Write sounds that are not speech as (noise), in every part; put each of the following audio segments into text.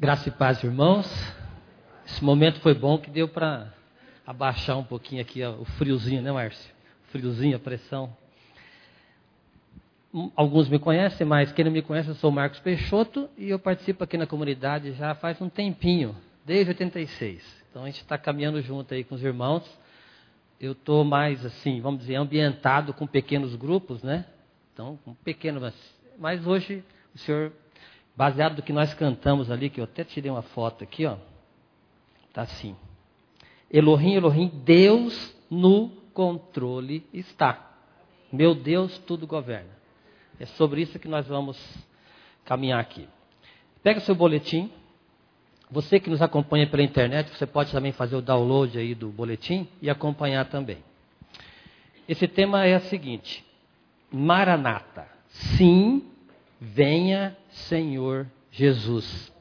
Graça e paz, irmãos. Esse momento foi bom que deu para abaixar um pouquinho aqui o friozinho, né, Márcio? Friozinho, a pressão. Hum, alguns me conhecem, mas quem não me conhece, eu sou Marcos Peixoto e eu participo aqui na comunidade já faz um tempinho, desde 86. Então a gente está caminhando junto aí com os irmãos. Eu estou mais assim, vamos dizer, ambientado com pequenos grupos, né? Então, um pequeno, mas, mas hoje o senhor baseado no que nós cantamos ali, que eu até tirei uma foto aqui, ó. Tá assim. Elohim, Elohim, Deus no controle está. Meu Deus tudo governa. É sobre isso que nós vamos caminhar aqui. Pega seu boletim. Você que nos acompanha pela internet, você pode também fazer o download aí do boletim e acompanhar também. Esse tema é o seguinte: Maranata. Sim, venha Senhor Jesus.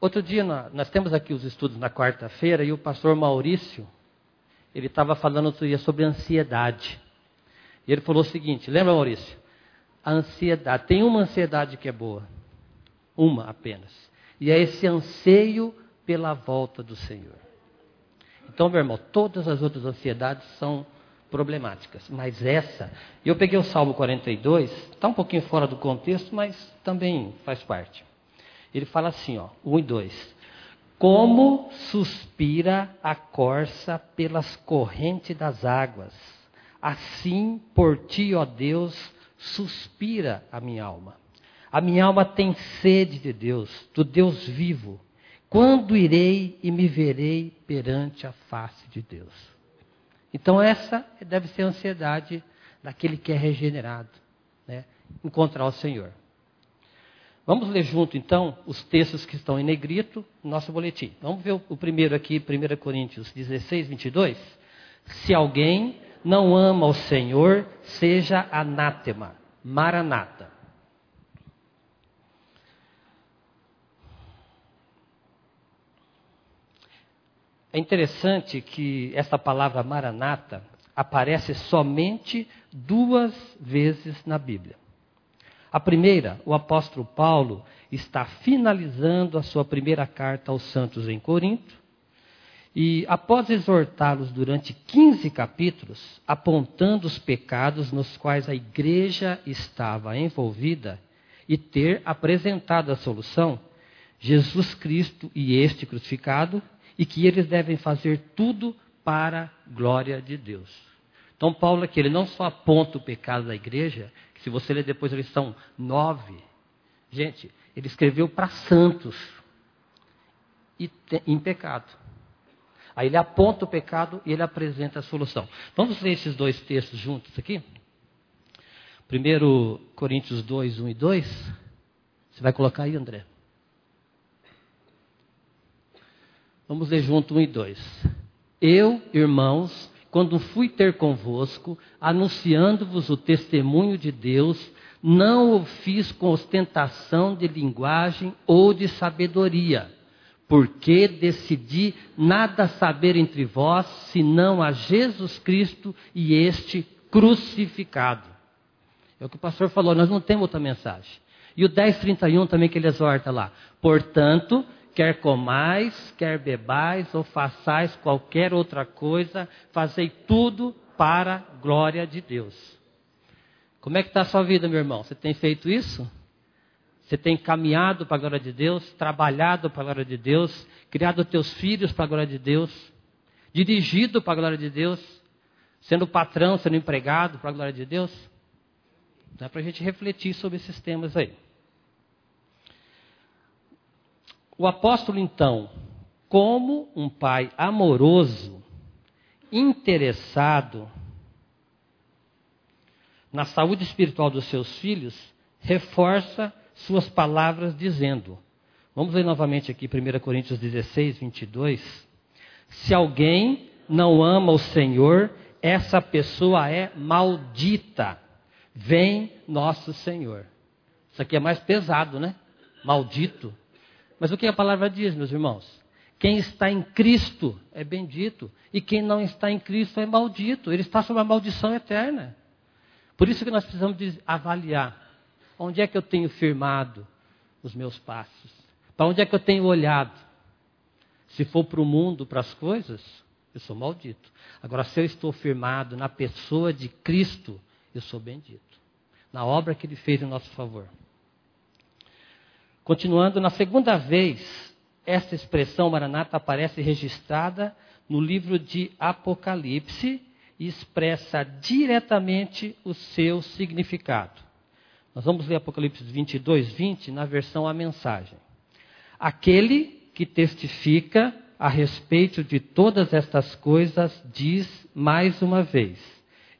Outro dia, nós temos aqui os estudos na quarta-feira e o pastor Maurício, ele estava falando outro dia sobre ansiedade. E ele falou o seguinte: lembra, Maurício? A ansiedade, tem uma ansiedade que é boa, uma apenas, e é esse anseio pela volta do Senhor. Então, meu irmão, todas as outras ansiedades são problemáticas. Mas essa, eu peguei o Salmo 42, está um pouquinho fora do contexto, mas também faz parte. Ele fala assim, ó, 1 e 2. Como suspira a corça pelas correntes das águas, assim por ti, ó Deus, suspira a minha alma. A minha alma tem sede de Deus, do Deus vivo. Quando irei e me verei perante a face de Deus? Então, essa deve ser a ansiedade daquele que é regenerado, né? encontrar o Senhor. Vamos ler junto, então, os textos que estão em negrito no nosso boletim. Vamos ver o primeiro aqui, 1 Coríntios 16, 22. Se alguém não ama o Senhor, seja anátema, maranata. É interessante que essa palavra maranata aparece somente duas vezes na Bíblia. A primeira, o apóstolo Paulo está finalizando a sua primeira carta aos santos em Corinto, e após exortá-los durante 15 capítulos, apontando os pecados nos quais a igreja estava envolvida e ter apresentado a solução, Jesus Cristo e este crucificado, e que eles devem fazer tudo para a glória de Deus. Então, Paulo aqui, ele não só aponta o pecado da igreja, que se você ler depois eles são nove. Gente, ele escreveu para santos e em pecado. Aí ele aponta o pecado e ele apresenta a solução. Vamos ler esses dois textos juntos aqui? Primeiro Coríntios 2, 1 e 2. Você vai colocar aí, André? Vamos ler junto um e dois. Eu, irmãos, quando fui ter convosco, anunciando-vos o testemunho de Deus, não o fiz com ostentação de linguagem ou de sabedoria, porque decidi nada saber entre vós, senão a Jesus Cristo e este crucificado. É o que o pastor falou, nós não temos outra mensagem. E o 1031 também que ele exorta lá. Portanto, quer comais, quer bebais ou façais qualquer outra coisa, fazei tudo para a glória de Deus. Como é que está a sua vida, meu irmão? Você tem feito isso? Você tem caminhado para a glória de Deus, trabalhado para a glória de Deus, criado teus filhos para a glória de Deus, dirigido para a glória de Deus, sendo patrão, sendo empregado para a glória de Deus? Dá para a gente refletir sobre esses temas aí. O apóstolo, então, como um pai amoroso, interessado na saúde espiritual dos seus filhos, reforça suas palavras dizendo: Vamos ler novamente aqui 1 Coríntios 16, 22. Se alguém não ama o Senhor, essa pessoa é maldita. Vem nosso Senhor. Isso aqui é mais pesado, né? Maldito. Mas o que a palavra diz, meus irmãos? Quem está em Cristo é bendito, e quem não está em Cristo é maldito. Ele está sob a maldição eterna. Por isso que nós precisamos avaliar onde é que eu tenho firmado os meus passos, Para onde é que eu tenho olhado? Se for para o mundo, para as coisas, eu sou maldito. Agora, se eu estou firmado na pessoa de Cristo, eu sou bendito. Na obra que ele fez em nosso favor. Continuando, na segunda vez, essa expressão Maranata aparece registrada no livro de Apocalipse e expressa diretamente o seu significado. Nós vamos ler Apocalipse 22, 20 na versão A Mensagem. Aquele que testifica a respeito de todas estas coisas diz mais uma vez: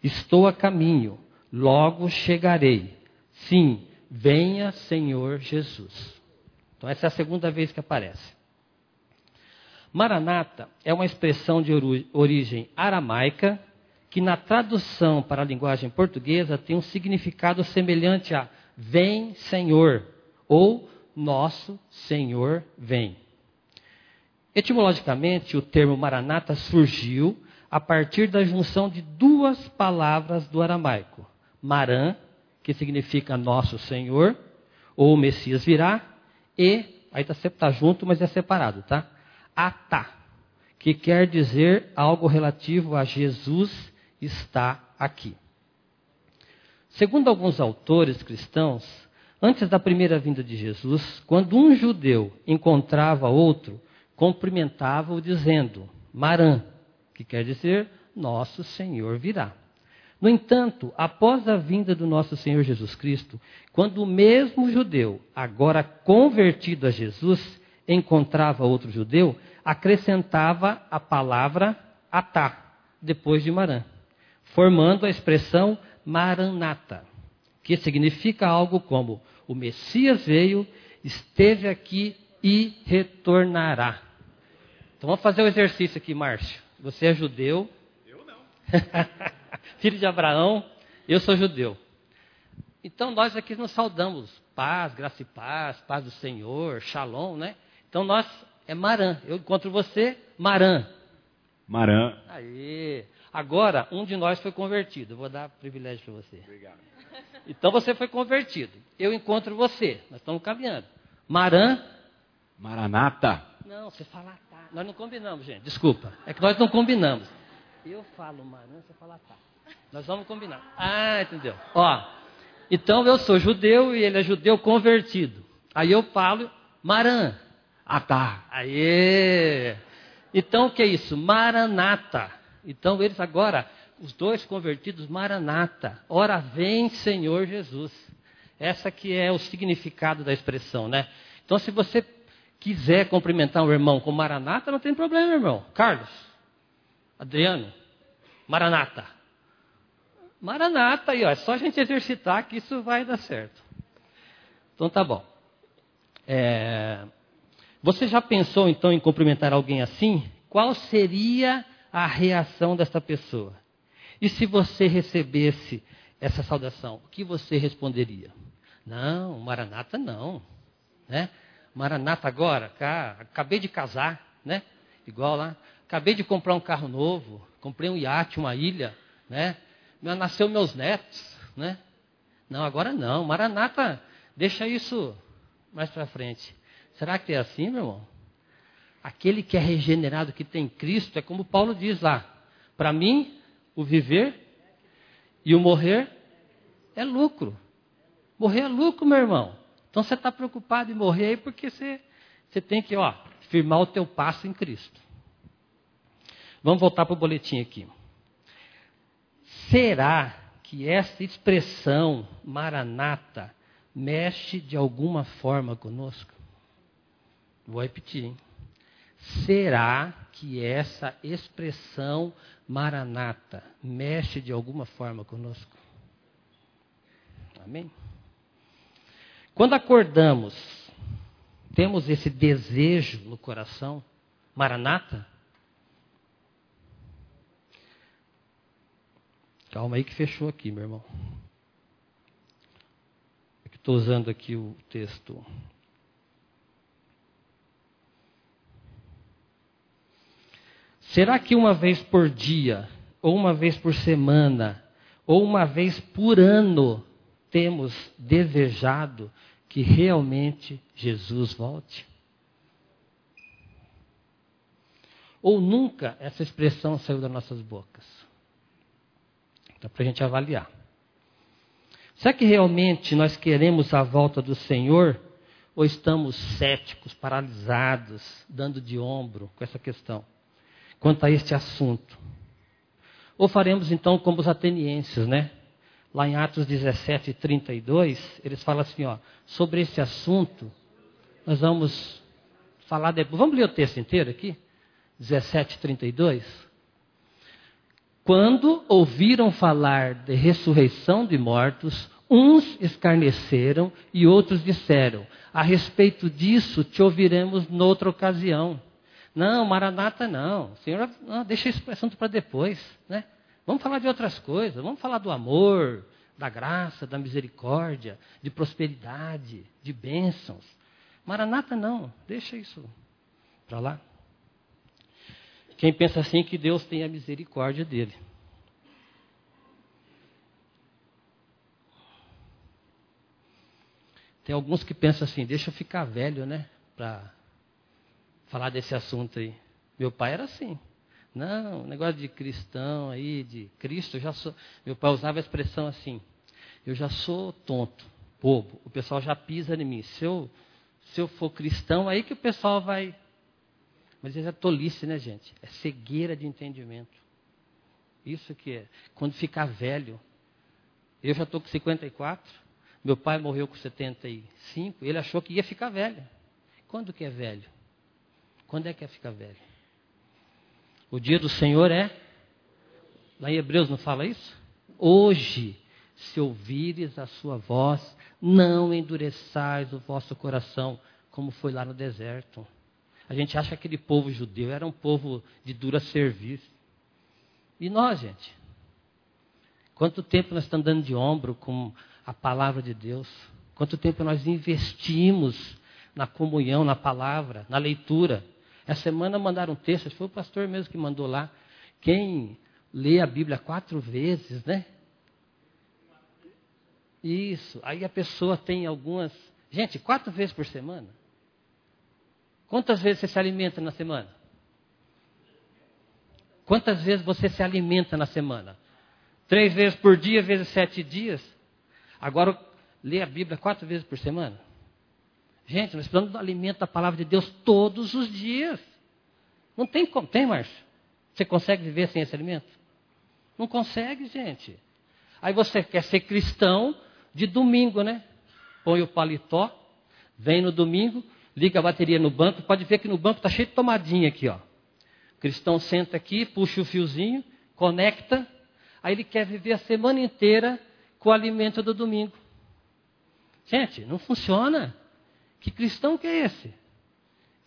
Estou a caminho, logo chegarei. Sim, venha Senhor Jesus. Então, essa é a segunda vez que aparece. Maranata é uma expressão de origem aramaica que, na tradução para a linguagem portuguesa, tem um significado semelhante a Vem, Senhor, ou Nosso Senhor vem. Etimologicamente, o termo Maranata surgiu a partir da junção de duas palavras do aramaico: Maran, que significa Nosso Senhor, ou Messias virá, e, aí está tá junto, mas é separado, tá? Atá, que quer dizer algo relativo a Jesus está aqui. Segundo alguns autores cristãos, antes da primeira vinda de Jesus, quando um judeu encontrava outro, cumprimentava-o dizendo: Marã, que quer dizer nosso Senhor virá. No entanto, após a vinda do nosso Senhor Jesus Cristo, quando o mesmo judeu, agora convertido a Jesus, encontrava outro judeu, acrescentava a palavra atá, depois de Marã, formando a expressão maranata, que significa algo como: o Messias veio, esteve aqui e retornará. Então vamos fazer o um exercício aqui, Márcio. Você é judeu. Eu não. (laughs) filho de Abraão, eu sou judeu. Então nós aqui nos saudamos paz, graça e paz, paz do Senhor, shalom, né? Então nós é Marã. Eu encontro você, Marã. Marã. Aí. Agora, um de nós foi convertido. Eu vou dar privilégio para você. Obrigado. Então você foi convertido. Eu encontro você. Nós estamos caminhando. Marã. Maranata. Não, você fala tá. Nós não combinamos, gente. Desculpa. É que nós não combinamos. Eu falo Marã, você fala tá. Nós vamos combinar. Ah, entendeu? Ó, então eu sou judeu e ele é judeu convertido. Aí eu falo Marã. Ah, tá. Aê! Então o que é isso? Maranata. Então eles agora, os dois convertidos, Maranata. Ora vem, Senhor Jesus. Essa que é o significado da expressão, né? Então se você quiser cumprimentar um irmão com Maranata, não tem problema, irmão. Carlos, Adriano, Maranata. Maranata aí, ó, é só a gente exercitar que isso vai dar certo. Então tá bom. É... Você já pensou então em cumprimentar alguém assim? Qual seria a reação desta pessoa? E se você recebesse essa saudação, o que você responderia? Não, Maranata não. Né? Maranata agora, acabei de casar, né? Igual lá. Acabei de comprar um carro novo, comprei um iate, uma ilha, né? Nasceu meus netos, né? Não, agora não. Maranata, deixa isso mais para frente. Será que é assim, meu irmão? Aquele que é regenerado, que tem Cristo, é como Paulo diz lá. Para mim, o viver e o morrer é lucro. Morrer é lucro, meu irmão. Então você está preocupado em morrer aí porque você, você tem que ó, firmar o teu passo em Cristo. Vamos voltar para o boletim aqui. Será que essa expressão maranata mexe de alguma forma conosco? Vou repetir, hein? Será que essa expressão maranata mexe de alguma forma conosco? Amém? Quando acordamos, temos esse desejo no coração, maranata? Calma aí que fechou aqui, meu irmão. É Estou usando aqui o texto. Será que uma vez por dia, ou uma vez por semana, ou uma vez por ano, temos desejado que realmente Jesus volte? Ou nunca essa expressão saiu das nossas bocas? Dá para a gente avaliar. Será que realmente nós queremos a volta do Senhor? Ou estamos céticos, paralisados, dando de ombro com essa questão? Quanto a este assunto. Ou faremos então como os atenienses, né? Lá em Atos 17, 32, eles falam assim, ó, sobre esse assunto, nós vamos falar depois. Vamos ler o texto inteiro aqui? 17, 32. Quando ouviram falar de ressurreição de mortos, uns escarneceram e outros disseram: A respeito disso te ouviremos noutra ocasião. Não, Maranata não. Senhor, não, deixa esse assunto para depois, né? Vamos falar de outras coisas, vamos falar do amor, da graça, da misericórdia, de prosperidade, de bênçãos. Maranata não, deixa isso para lá. Quem pensa assim que Deus tem a misericórdia dele. Tem alguns que pensam assim, deixa eu ficar velho, né? Para falar desse assunto aí. Meu pai era assim. Não, negócio de cristão aí, de Cristo, já sou. Meu pai usava a expressão assim: eu já sou tonto, bobo. O pessoal já pisa em mim. Se eu, se eu for cristão, aí que o pessoal vai. Mas isso é tolice, né, gente? É cegueira de entendimento. Isso que é. Quando ficar velho. Eu já estou com 54. Meu pai morreu com 75. Ele achou que ia ficar velho. Quando que é velho? Quando é que é ficar velho? O dia do Senhor é. Lá em Hebreus não fala isso? Hoje, se ouvires a sua voz, não endureçais o vosso coração, como foi lá no deserto. A gente acha que aquele povo judeu era um povo de dura serviço. E nós, gente? Quanto tempo nós estamos dando de ombro com a palavra de Deus? Quanto tempo nós investimos na comunhão, na palavra, na leitura? Essa semana mandaram um texto, foi o pastor mesmo que mandou lá. Quem lê a Bíblia quatro vezes, né? Isso. Aí a pessoa tem algumas. Gente, quatro vezes por semana? Quantas vezes você se alimenta na semana? Quantas vezes você se alimenta na semana? Três vezes por dia, vezes sete dias? Agora, lê a Bíblia quatro vezes por semana? Gente, nós precisamos do alimento da palavra de Deus todos os dias. Não tem como. Tem, Márcio? Você consegue viver sem esse alimento? Não consegue, gente. Aí você quer ser cristão de domingo, né? Põe o paletó, vem no domingo, liga a bateria no banco. Pode ver que no banco está cheio de tomadinha aqui, ó. O cristão senta aqui, puxa o fiozinho, conecta. Aí ele quer viver a semana inteira com o alimento do domingo. Gente, não funciona. Que cristão que é esse?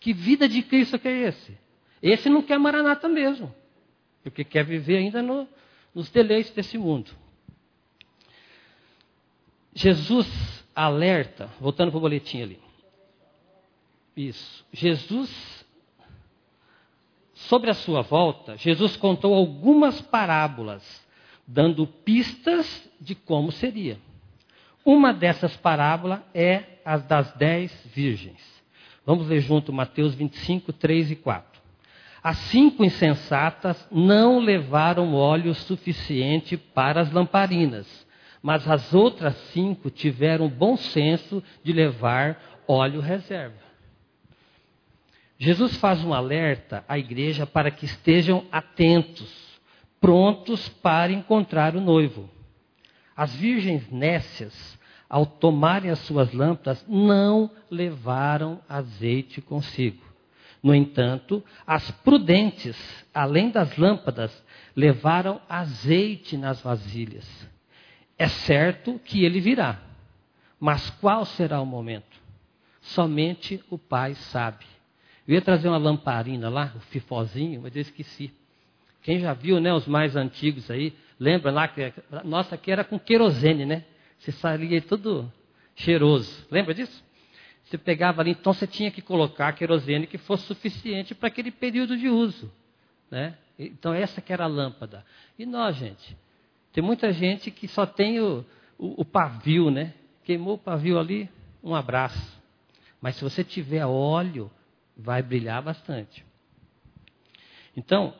Que vida de Cristo que é esse? Esse não quer maranata mesmo, porque quer viver ainda no, nos deleites desse mundo. Jesus alerta, voltando para o boletim ali. Isso. Jesus, sobre a sua volta, Jesus contou algumas parábolas, dando pistas de como seria. Uma dessas parábolas é as das dez virgens. Vamos ler junto Mateus 25, 3 e 4. As cinco insensatas não levaram óleo suficiente para as lamparinas, mas as outras cinco tiveram bom senso de levar óleo reserva. Jesus faz um alerta à igreja para que estejam atentos, prontos para encontrar o noivo. As virgens nécias, ao tomarem as suas lâmpadas, não levaram azeite consigo. No entanto, as prudentes, além das lâmpadas, levaram azeite nas vasilhas. É certo que ele virá, mas qual será o momento? Somente o Pai sabe. Eu ia trazer uma lamparina lá, o um fifozinho, mas eu esqueci. Quem já viu, né, os mais antigos aí, lembra lá que nossa aqui era com querosene, né? Você saía todo cheiroso. Lembra disso? Você pegava ali, então você tinha que colocar querosene que fosse suficiente para aquele período de uso, né? Então essa que era a lâmpada. E nós, gente, tem muita gente que só tem o, o, o pavio, né? Queimou o pavio ali, um abraço. Mas se você tiver óleo, vai brilhar bastante. Então,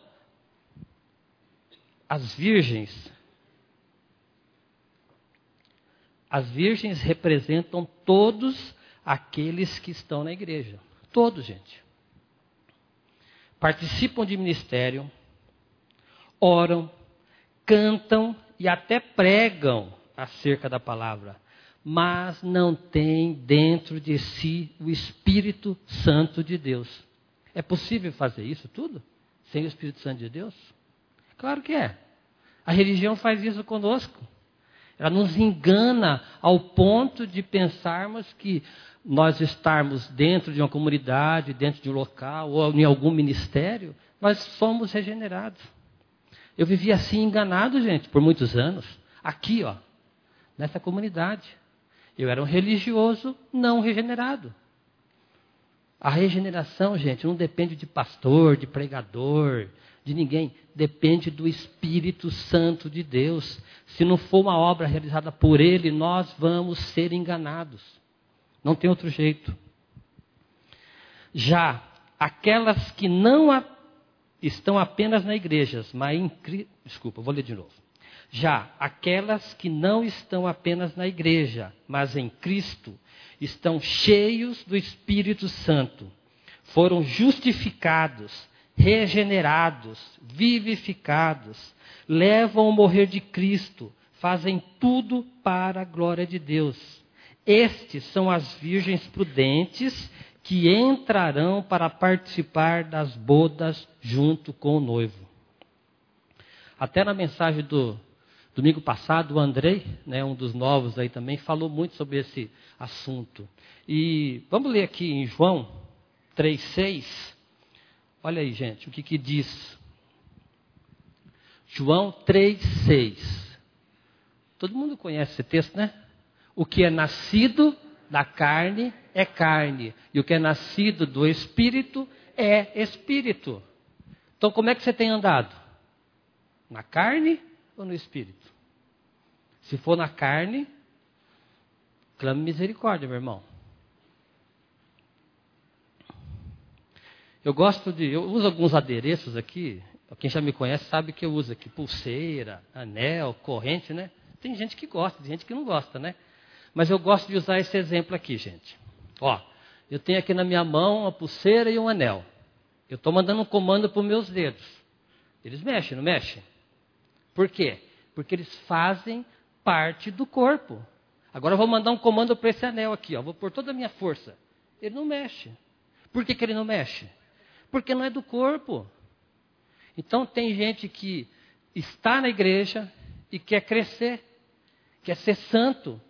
as virgens, as virgens representam todos aqueles que estão na igreja. Todos, gente. Participam de ministério, oram, cantam e até pregam acerca da palavra, mas não têm dentro de si o Espírito Santo de Deus. É possível fazer isso tudo sem o Espírito Santo de Deus? Claro que é. A religião faz isso conosco. Ela nos engana ao ponto de pensarmos que nós estarmos dentro de uma comunidade, dentro de um local ou em algum ministério, nós somos regenerados. Eu vivi assim enganado, gente, por muitos anos. Aqui, ó, nessa comunidade. Eu era um religioso não regenerado. A regeneração, gente, não depende de pastor, de pregador, de ninguém. Depende do Espírito Santo de Deus. Se não for uma obra realizada por Ele, nós vamos ser enganados. Não tem outro jeito. Já aquelas que não a, estão apenas na igreja, mas em desculpa, vou ler de novo. Já aquelas que não estão apenas na igreja, mas em Cristo, estão cheios do Espírito Santo, foram justificados, regenerados, vivificados, levam o morrer de Cristo, fazem tudo para a glória de Deus. Estes são as virgens prudentes que entrarão para participar das bodas junto com o noivo. Até na mensagem do domingo passado, o Andrei, né, um dos novos aí também, falou muito sobre esse assunto. E vamos ler aqui em João 3,6. Olha aí, gente, o que, que diz. João 3,6. Todo mundo conhece esse texto, né? O que é nascido da carne é carne, e o que é nascido do espírito é espírito. Então, como é que você tem andado? Na carne ou no espírito? Se for na carne, clame misericórdia, meu irmão. Eu gosto de. Eu uso alguns adereços aqui. Quem já me conhece sabe que eu uso aqui pulseira, anel, corrente, né? Tem gente que gosta, tem gente que não gosta, né? Mas eu gosto de usar esse exemplo aqui, gente. Ó, eu tenho aqui na minha mão uma pulseira e um anel. Eu estou mandando um comando para os meus dedos. Eles mexem, não mexem? Por quê? Porque eles fazem parte do corpo. Agora eu vou mandar um comando para esse anel aqui, ó. Vou pôr toda a minha força. Ele não mexe. Por que, que ele não mexe? Porque não é do corpo. Então tem gente que está na igreja e quer crescer, quer ser santo,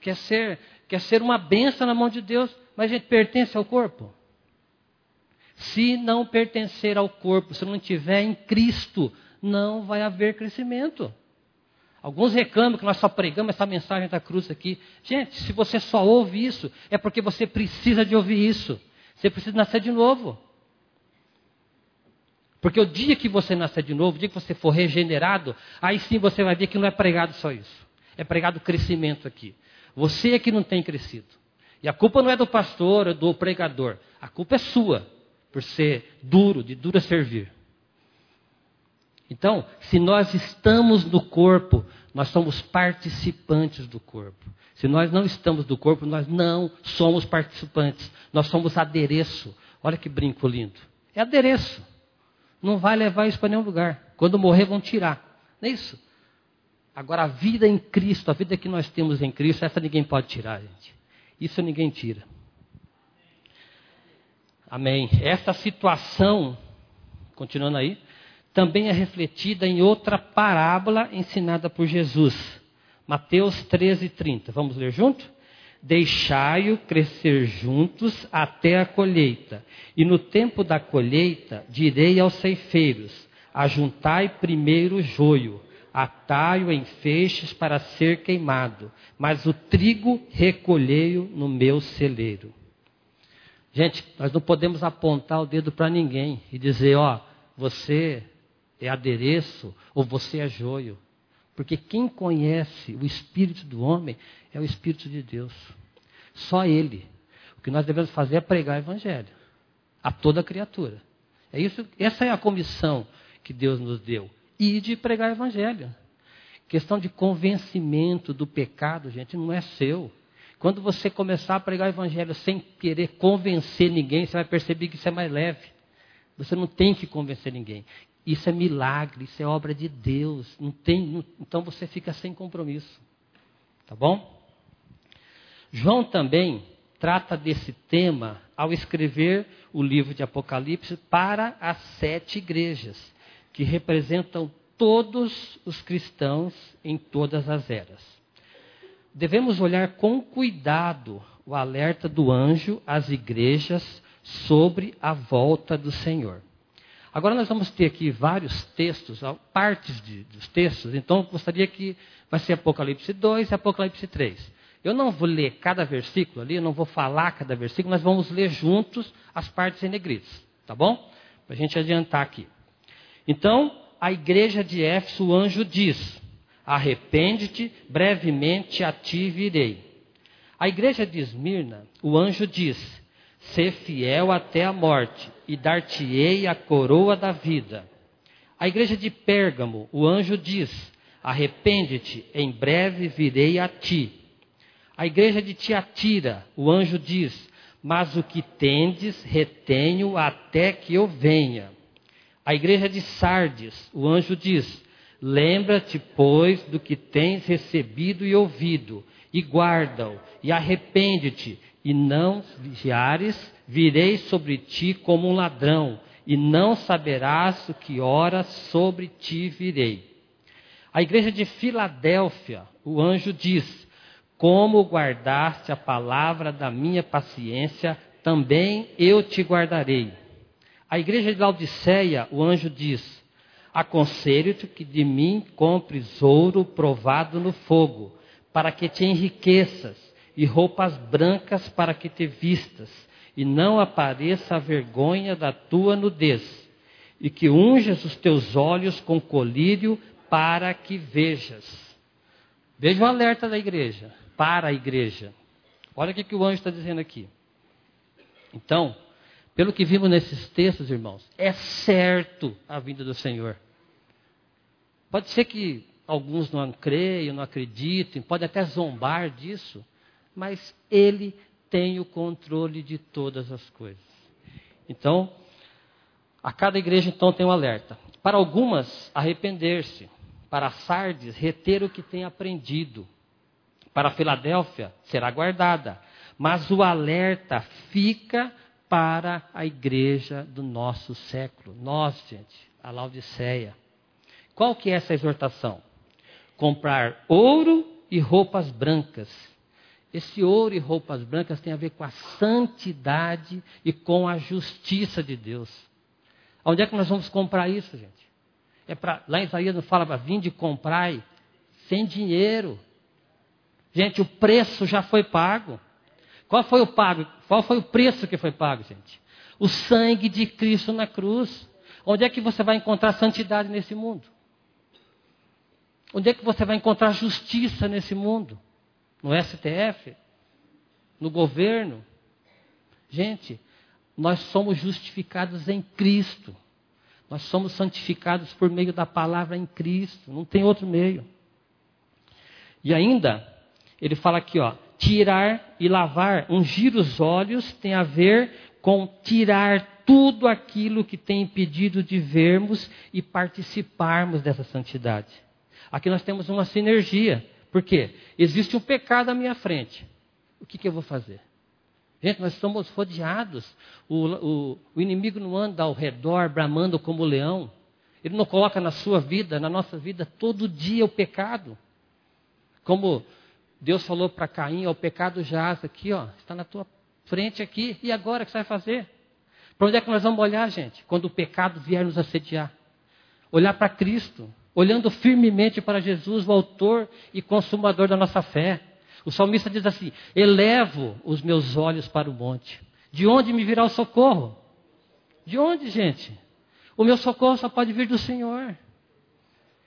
quer ser, quer ser uma benção na mão de Deus, mas a gente pertence ao corpo. Se não pertencer ao corpo, se não estiver em Cristo, não vai haver crescimento. Alguns reclamam que nós só pregamos essa mensagem da cruz aqui. Gente, se você só ouve isso, é porque você precisa de ouvir isso. Você precisa nascer de novo. Porque o dia que você nascer de novo, o dia que você for regenerado, aí sim você vai ver que não é pregado só isso. É pregado crescimento aqui. Você é que não tem crescido. E a culpa não é do pastor ou do pregador. A culpa é sua, por ser duro, de dura servir. Então, se nós estamos no corpo, nós somos participantes do corpo. Se nós não estamos no corpo, nós não somos participantes. Nós somos adereço. Olha que brinco lindo. É adereço. Não vai levar isso para nenhum lugar. Quando morrer, vão tirar. Não é isso? Agora, a vida em Cristo, a vida que nós temos em Cristo, essa ninguém pode tirar, gente. Isso ninguém tira. Amém. Essa situação, continuando aí, também é refletida em outra parábola ensinada por Jesus. Mateus 13, 30. Vamos ler junto? Deixai-o crescer juntos até a colheita. E no tempo da colheita, direi aos ceifeiros: Ajuntai primeiro o joio atai-o em feixes para ser queimado, mas o trigo recolhei-o no meu celeiro. Gente, nós não podemos apontar o dedo para ninguém e dizer, ó, você é adereço ou você é joio. Porque quem conhece o espírito do homem é o espírito de Deus. Só ele. O que nós devemos fazer é pregar o evangelho a toda criatura. É isso, essa é a comissão que Deus nos deu. E de pregar o evangelho. Questão de convencimento do pecado, gente, não é seu. Quando você começar a pregar o evangelho sem querer convencer ninguém, você vai perceber que isso é mais leve. Você não tem que convencer ninguém. Isso é milagre, isso é obra de Deus. Não tem, não, então você fica sem compromisso. Tá bom? João também trata desse tema ao escrever o livro de Apocalipse para as sete igrejas, que representam todos os cristãos em todas as eras. Devemos olhar com cuidado o alerta do anjo às igrejas sobre a volta do Senhor. Agora nós vamos ter aqui vários textos, partes de, dos textos, então gostaria que vai ser Apocalipse 2 e Apocalipse 3. Eu não vou ler cada versículo ali, eu não vou falar cada versículo, nós vamos ler juntos as partes em negritos, tá bom? Para a gente adiantar aqui. Então, a igreja de Éfeso, o anjo diz: Arrepende-te, brevemente a ti virei. A igreja de Esmirna, o anjo diz: Sê fiel até a morte, e dar-te-ei a coroa da vida. A igreja de Pérgamo, o anjo diz: Arrepende-te, em breve virei a ti. A igreja de Tiatira, o anjo diz: Mas o que tendes, retenho até que eu venha. A igreja de Sardes, o anjo diz: Lembra-te, pois, do que tens recebido e ouvido, e guarda-o, e arrepende-te, e não vigiares, virei sobre ti como um ladrão, e não saberás o que hora sobre ti virei. A igreja de Filadélfia, o anjo diz: como guardaste a palavra da minha paciência, também eu te guardarei. A igreja de Laodiceia, o anjo diz: Aconselho-te que de mim compres ouro provado no fogo, para que te enriqueças, e roupas brancas para que te vistas, e não apareça a vergonha da tua nudez, e que unjas os teus olhos com colírio para que vejas. Veja o alerta da igreja para a igreja. Olha o que, que o anjo está dizendo aqui. Então, pelo que vimos nesses textos, irmãos, é certo a vinda do Senhor. Pode ser que alguns não creiam, não acreditem, pode até zombar disso, mas Ele tem o controle de todas as coisas. Então, a cada igreja então tem um alerta. Para algumas, arrepender-se. Para Sardes, reter o que tem aprendido para Filadélfia será guardada, mas o alerta fica para a igreja do nosso século. Nós, gente, a Laodiceia. Qual que é essa exortação? Comprar ouro e roupas brancas. Esse ouro e roupas brancas tem a ver com a santidade e com a justiça de Deus. Onde é que nós vamos comprar isso, gente? É pra, lá em Isaías não fala para vir de comprar sem dinheiro. Gente, o preço já foi pago. Qual foi o pago? Qual foi o preço que foi pago, gente? O sangue de Cristo na cruz. Onde é que você vai encontrar santidade nesse mundo? Onde é que você vai encontrar justiça nesse mundo? No STF? No governo? Gente, nós somos justificados em Cristo. Nós somos santificados por meio da palavra em Cristo. Não tem outro meio. E ainda, ele fala aqui, ó, tirar e lavar, ungir os olhos tem a ver com tirar tudo aquilo que tem impedido de vermos e participarmos dessa santidade. Aqui nós temos uma sinergia. Por quê? Existe um pecado à minha frente. O que, que eu vou fazer? Gente, nós somos rodeados. O, o, o inimigo não anda ao redor bramando como leão. Ele não coloca na sua vida, na nossa vida, todo dia o pecado. Como Deus falou para Caim, o pecado jaz aqui, ó, está na tua frente aqui. E agora o que você vai fazer? Para onde é que nós vamos olhar, gente? Quando o pecado vier nos assediar. Olhar para Cristo, olhando firmemente para Jesus, o autor e consumador da nossa fé. O salmista diz assim: Elevo os meus olhos para o monte. De onde me virá o socorro? De onde, gente? O meu socorro só pode vir do Senhor.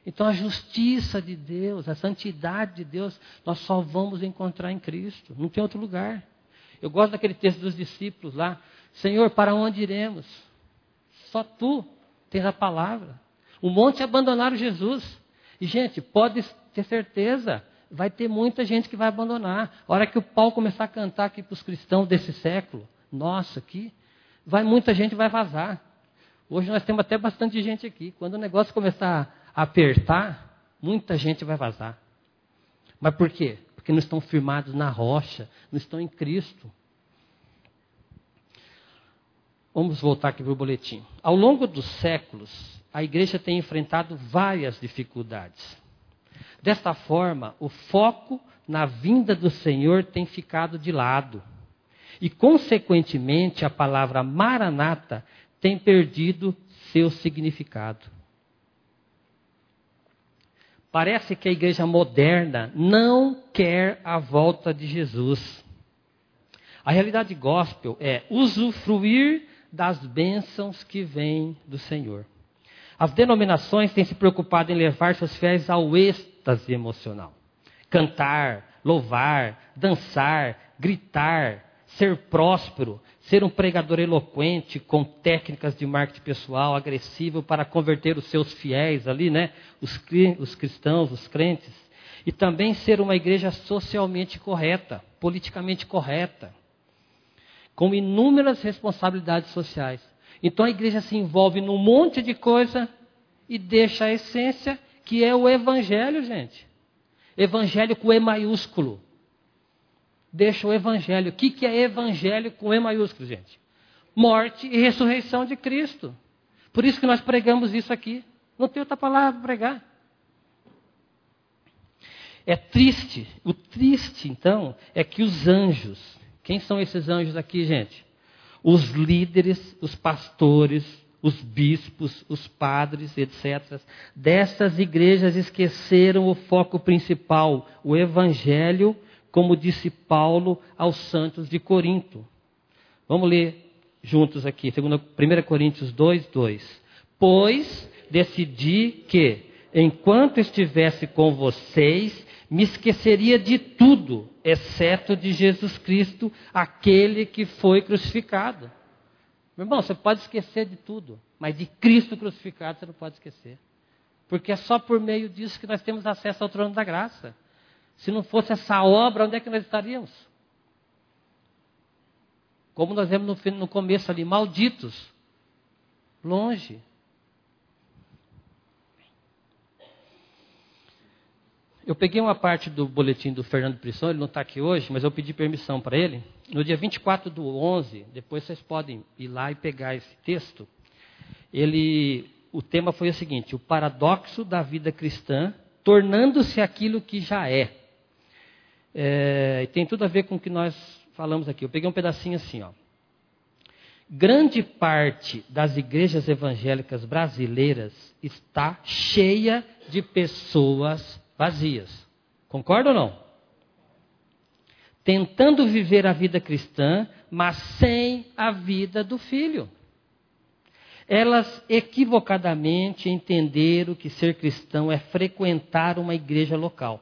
Então a justiça de Deus, a santidade de Deus, nós só vamos encontrar em Cristo, não tem outro lugar. Eu gosto daquele texto dos discípulos lá: Senhor, para onde iremos? Só tu tens a palavra. Um monte abandonaram Jesus. E, gente, pode ter certeza, vai ter muita gente que vai abandonar. A hora que o Paulo começar a cantar aqui para os cristãos desse século, nossa, aqui, vai muita gente vai vazar. Hoje nós temos até bastante gente aqui. Quando o negócio começar a apertar, muita gente vai vazar. Mas por quê? Porque não estão firmados na rocha, não estão em Cristo. Vamos voltar aqui para o boletim. Ao longo dos séculos, a igreja tem enfrentado várias dificuldades. Desta forma, o foco na vinda do Senhor tem ficado de lado. E, consequentemente, a palavra maranata tem perdido seu significado. Parece que a igreja moderna não quer a volta de Jesus. A realidade gospel é usufruir das bênçãos que vêm do Senhor. As denominações têm se preocupado em levar seus fiéis ao êxtase emocional. Cantar, louvar, dançar, gritar, ser próspero, ser um pregador eloquente com técnicas de marketing pessoal agressivo para converter os seus fiéis ali, né? Os, os cristãos, os crentes. E também ser uma igreja socialmente correta, politicamente correta, com inúmeras responsabilidades sociais. Então a igreja se envolve num monte de coisa e deixa a essência, que é o evangelho, gente. Evangelho com E maiúsculo deixa o evangelho. O que, que é evangelho com E maiúsculo, gente? Morte e ressurreição de Cristo. Por isso que nós pregamos isso aqui. Não tem outra palavra para pregar. É triste. O triste, então, é que os anjos, quem são esses anjos aqui, gente? Os líderes, os pastores, os bispos, os padres, etc., dessas igrejas esqueceram o foco principal, o evangelho como disse Paulo aos santos de Corinto. Vamos ler juntos aqui, 1 Coríntios 2, 2. Pois decidi que, enquanto estivesse com vocês, me esqueceria de tudo, exceto de Jesus Cristo, aquele que foi crucificado. Meu irmão, você pode esquecer de tudo, mas de Cristo crucificado você não pode esquecer. Porque é só por meio disso que nós temos acesso ao trono da graça. Se não fosse essa obra, onde é que nós estaríamos? Como nós vemos no, no começo ali, malditos, longe. Eu peguei uma parte do boletim do Fernando Prisson, ele não está aqui hoje, mas eu pedi permissão para ele. No dia 24 do 11, depois vocês podem ir lá e pegar esse texto. Ele, o tema foi o seguinte: o paradoxo da vida cristã tornando-se aquilo que já é. É, tem tudo a ver com o que nós falamos aqui. Eu peguei um pedacinho assim, ó. Grande parte das igrejas evangélicas brasileiras está cheia de pessoas vazias. Concorda ou não? Tentando viver a vida cristã, mas sem a vida do filho. Elas equivocadamente entenderam que ser cristão é frequentar uma igreja local.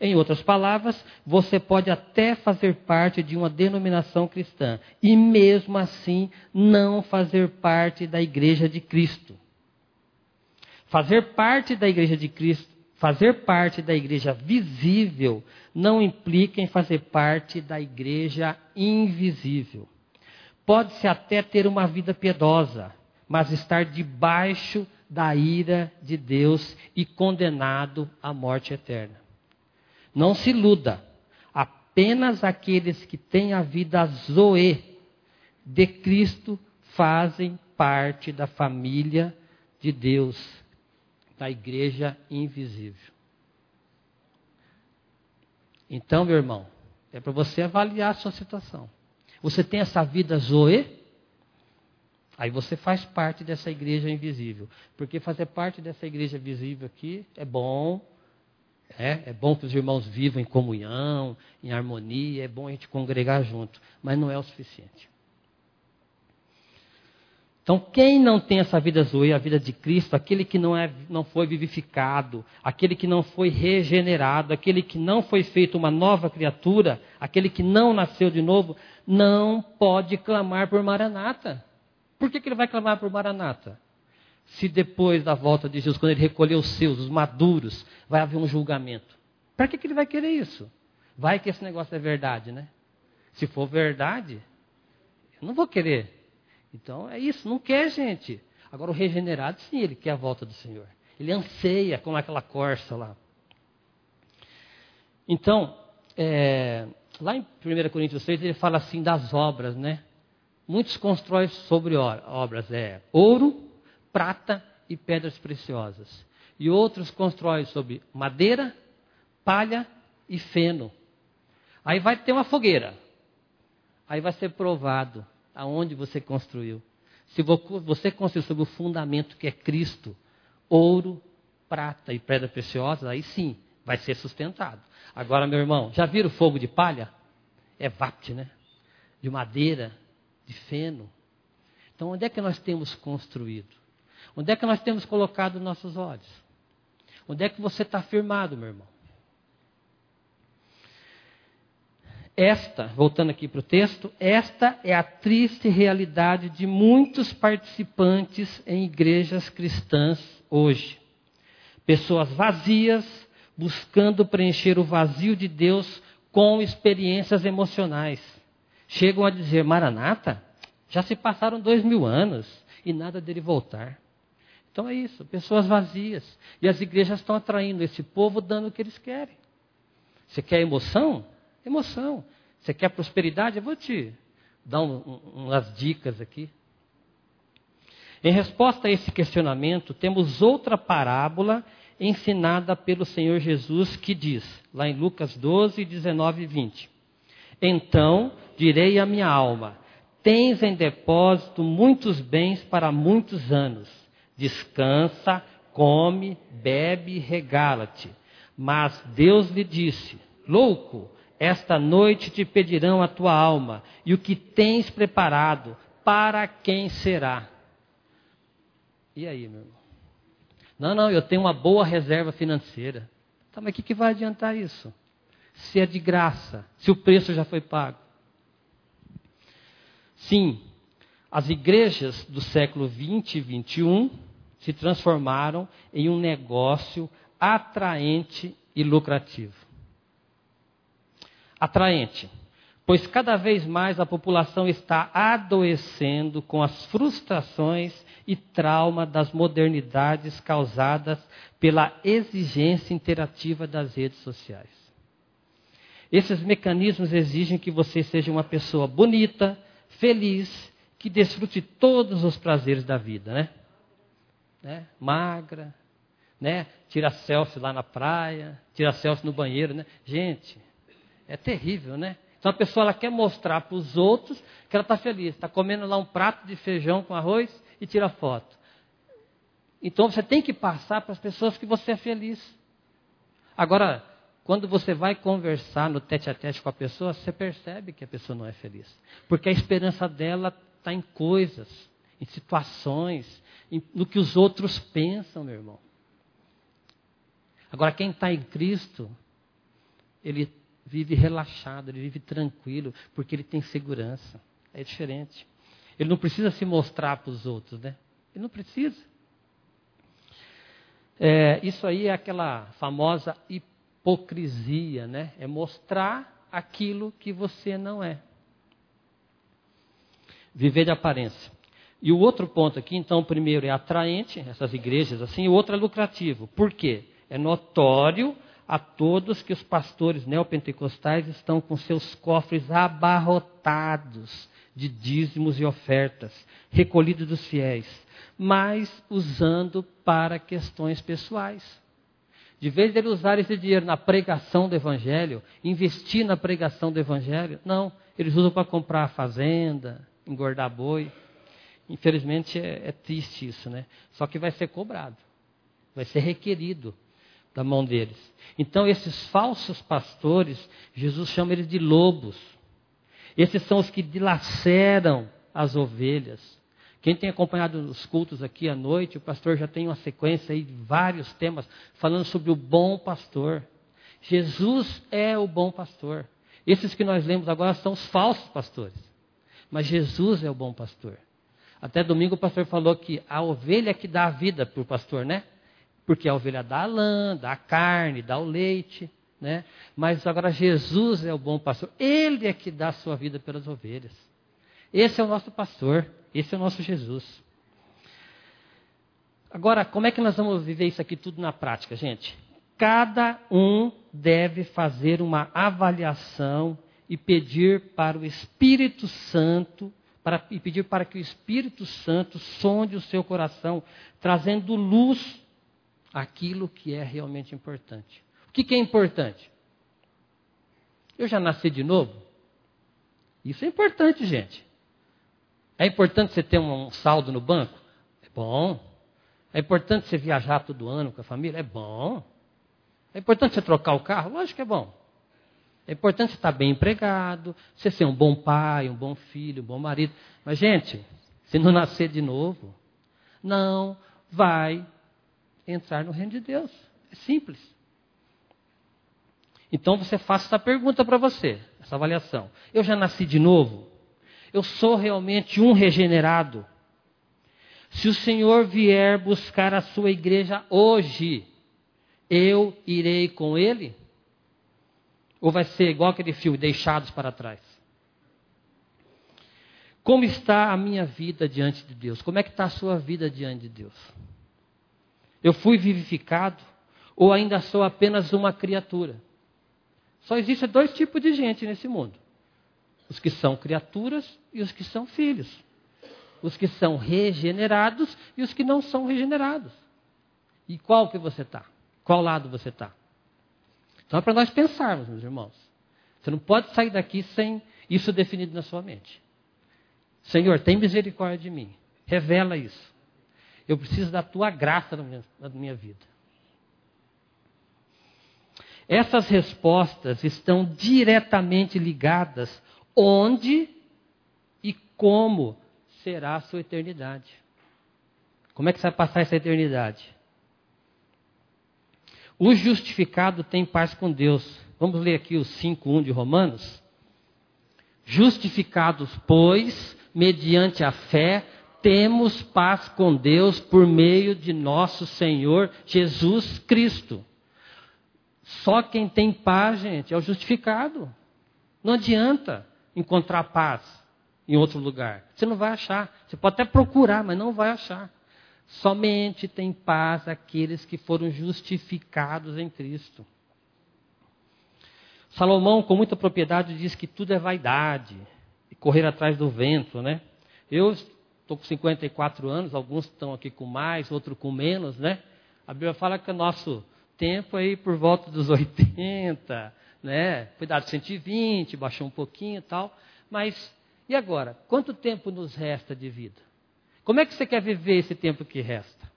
Em outras palavras, você pode até fazer parte de uma denominação cristã e mesmo assim não fazer parte da igreja de Cristo. Fazer parte da igreja de Cristo, fazer parte da igreja visível não implica em fazer parte da igreja invisível. Pode-se até ter uma vida piedosa, mas estar debaixo da ira de Deus e condenado à morte eterna. Não se iluda. Apenas aqueles que têm a vida zoe de Cristo fazem parte da família de Deus, da igreja invisível. Então, meu irmão, é para você avaliar a sua situação. Você tem essa vida zoe? Aí você faz parte dessa igreja invisível. Porque fazer parte dessa igreja visível aqui é bom, é, é bom que os irmãos vivam em comunhão, em harmonia, é bom a gente congregar junto, mas não é o suficiente. Então, quem não tem essa vida zoe, a vida de Cristo, aquele que não, é, não foi vivificado, aquele que não foi regenerado, aquele que não foi feito uma nova criatura, aquele que não nasceu de novo, não pode clamar por Maranata. Por que, que ele vai clamar por Maranata? Se depois da volta de Jesus, quando ele recolher os seus, os maduros, vai haver um julgamento. Para que, que ele vai querer isso? Vai que esse negócio é verdade, né? Se for verdade, eu não vou querer. Então é isso, não quer, gente. Agora o regenerado, sim, ele quer a volta do Senhor. Ele anseia com aquela corça lá. Então, é, lá em 1 Coríntios 6, ele fala assim das obras, né? Muitos constroem sobre obras, é ouro, prata e pedras preciosas. E outros constroem sobre madeira, palha e feno. Aí vai ter uma fogueira. Aí vai ser provado aonde você construiu. Se você construiu sobre o fundamento que é Cristo, ouro, prata e pedra preciosa, aí sim vai ser sustentado. Agora, meu irmão, já viram fogo de palha? É vapt, né? De madeira, de feno. Então, onde é que nós temos construído? Onde é que nós temos colocado nossos olhos? Onde é que você está firmado, meu irmão? Esta, voltando aqui para o texto, esta é a triste realidade de muitos participantes em igrejas cristãs hoje. Pessoas vazias, buscando preencher o vazio de Deus com experiências emocionais. Chegam a dizer: Maranata, já se passaram dois mil anos e nada dele voltar. Então é isso, pessoas vazias. E as igrejas estão atraindo esse povo dando o que eles querem. Você quer emoção? Emoção. Você quer prosperidade? Eu vou te dar um, um, umas dicas aqui. Em resposta a esse questionamento, temos outra parábola ensinada pelo Senhor Jesus que diz, lá em Lucas 12, 19 e 20: Então direi à minha alma: Tens em depósito muitos bens para muitos anos. Descansa, come, bebe, regala-te. Mas Deus lhe disse: Louco, esta noite te pedirão a tua alma, e o que tens preparado, para quem será? E aí, meu irmão? Não, não, eu tenho uma boa reserva financeira. Tá, mas o que, que vai adiantar isso? Se é de graça, se o preço já foi pago. Sim, as igrejas do século 20 e 21 se transformaram em um negócio atraente e lucrativo atraente, pois cada vez mais a população está adoecendo com as frustrações e trauma das modernidades causadas pela exigência interativa das redes sociais. Esses mecanismos exigem que você seja uma pessoa bonita, feliz, que desfrute todos os prazeres da vida, né? né? Magra, né? Tira selfie lá na praia, tira selfie no banheiro, né? Gente, é terrível, né? Então a pessoa ela quer mostrar para os outros que ela está feliz. Está comendo lá um prato de feijão com arroz e tira foto. Então você tem que passar para as pessoas que você é feliz. Agora, quando você vai conversar no tete a tete com a pessoa, você percebe que a pessoa não é feliz. Porque a esperança dela está em coisas, em situações, em, no que os outros pensam, meu irmão. Agora, quem está em Cristo, ele vive relaxado, ele vive tranquilo, porque ele tem segurança. É diferente. Ele não precisa se mostrar para os outros, né? Ele não precisa. É, isso aí é aquela famosa hipocrisia, né? É mostrar aquilo que você não é. Viver de aparência. E o outro ponto aqui, então, primeiro é atraente, essas igrejas assim, e o outro é lucrativo. Por quê? É notório a todos que os pastores neopentecostais estão com seus cofres abarrotados de dízimos e ofertas, recolhidos dos fiéis, mas usando para questões pessoais. De vez de ele usar esse dinheiro na pregação do Evangelho, investir na pregação do Evangelho, não, eles usam para comprar fazenda, engordar boi. Infelizmente é, é triste isso, né? Só que vai ser cobrado, vai ser requerido da mão deles. Então, esses falsos pastores, Jesus chama eles de lobos. Esses são os que dilaceram as ovelhas. Quem tem acompanhado os cultos aqui à noite, o pastor já tem uma sequência de vários temas falando sobre o bom pastor. Jesus é o bom pastor. Esses que nós lemos agora são os falsos pastores. Mas Jesus é o bom pastor. Até domingo o pastor falou que a ovelha é que dá a vida para o pastor, né? Porque a ovelha dá a lã, dá a carne, dá o leite, né? Mas agora Jesus é o bom pastor. Ele é que dá a sua vida pelas ovelhas. Esse é o nosso pastor, esse é o nosso Jesus. Agora, como é que nós vamos viver isso aqui tudo na prática, gente? Cada um deve fazer uma avaliação e pedir para o Espírito Santo, para, e pedir para que o Espírito Santo sonde o seu coração, trazendo luz àquilo que é realmente importante. O que, que é importante? Eu já nasci de novo? Isso é importante, gente. É importante você ter um saldo no banco? É bom. É importante você viajar todo ano com a família? É bom. É importante você trocar o carro? Lógico que é bom. É importante você estar bem empregado, você ser um bom pai, um bom filho, um bom marido. Mas, gente, se não nascer de novo, não vai entrar no reino de Deus. É simples. Então você faça essa pergunta para você, essa avaliação. Eu já nasci de novo? Eu sou realmente um regenerado? Se o Senhor vier buscar a sua igreja hoje, eu irei com ele? Ou vai ser igual aquele filme, deixados para trás? Como está a minha vida diante de Deus? Como é que está a sua vida diante de Deus? Eu fui vivificado ou ainda sou apenas uma criatura? Só existem dois tipos de gente nesse mundo: os que são criaturas e os que são filhos os que são regenerados e os que não são regenerados. E qual que você está? Qual lado você está? Então é para nós pensarmos, meus irmãos. Você não pode sair daqui sem isso definido na sua mente. Senhor, tem misericórdia de mim. Revela isso. Eu preciso da tua graça na minha, vida. Essas respostas estão diretamente ligadas onde e como será a sua eternidade. Como é que você vai passar essa eternidade? O justificado tem paz com Deus. Vamos ler aqui o 5.1 de Romanos. Justificados, pois, mediante a fé, temos paz com Deus por meio de nosso Senhor Jesus Cristo. Só quem tem paz, gente, é o justificado. Não adianta encontrar paz em outro lugar. Você não vai achar. Você pode até procurar, mas não vai achar. Somente tem paz aqueles que foram justificados em Cristo. Salomão, com muita propriedade, diz que tudo é vaidade e correr atrás do vento, né? Eu estou com 54 anos, alguns estão aqui com mais, outros com menos, né? A Bíblia fala que o nosso tempo aí por volta dos (laughs) 80, né? Foi dado 120, baixou um pouquinho e tal, mas e agora? Quanto tempo nos resta de vida? Como é que você quer viver esse tempo que resta?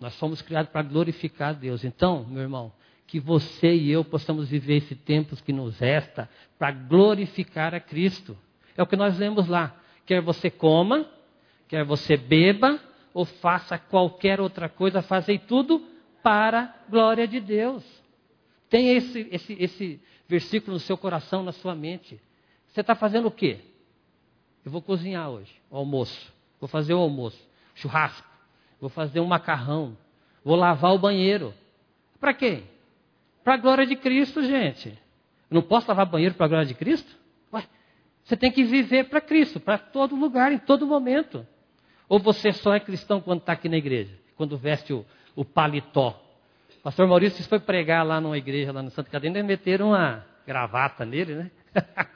Nós fomos criados para glorificar a Deus. Então, meu irmão, que você e eu possamos viver esse tempo que nos resta para glorificar a Cristo. É o que nós lemos lá. Quer você coma, quer você beba, ou faça qualquer outra coisa, fazei tudo para a glória de Deus. Tenha esse, esse, esse, versículo no seu coração, na sua mente. Você está fazendo o quê? Eu vou cozinhar hoje, o almoço. Vou fazer o almoço, churrasco. Vou fazer um macarrão. Vou lavar o banheiro. Para quê? Para a glória de Cristo, gente. Não posso lavar banheiro para a glória de Cristo? Você tem que viver para Cristo, para todo lugar, em todo momento. Ou você só é cristão quando está aqui na igreja, quando veste o, o paletó, pastor Maurício foi pregar lá numa igreja, lá no Santa Catarina, e meteram uma gravata nele, né? (laughs)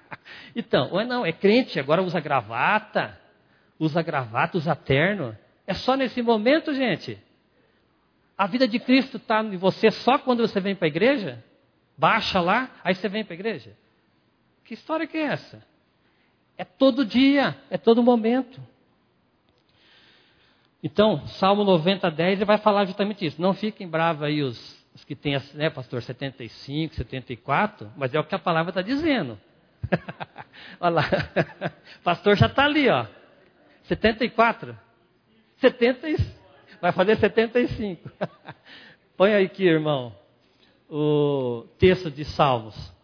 então, ou não, é crente, agora usa gravata, usa gravata, usa terno. É só nesse momento, gente. A vida de Cristo está em você só quando você vem para a igreja? Baixa lá, aí você vem para a igreja? Que história que é essa? É todo dia, é todo momento. Então, Salmo 90, 10, ele vai falar justamente isso. Não fiquem bravos aí os, os que têm, né, pastor, 75, 74, mas é o que a palavra está dizendo. (laughs) Olha lá, (laughs) pastor já está ali, ó. 74? 70, vai fazer 75. (laughs) Põe aí aqui, irmão, o texto de Salmos.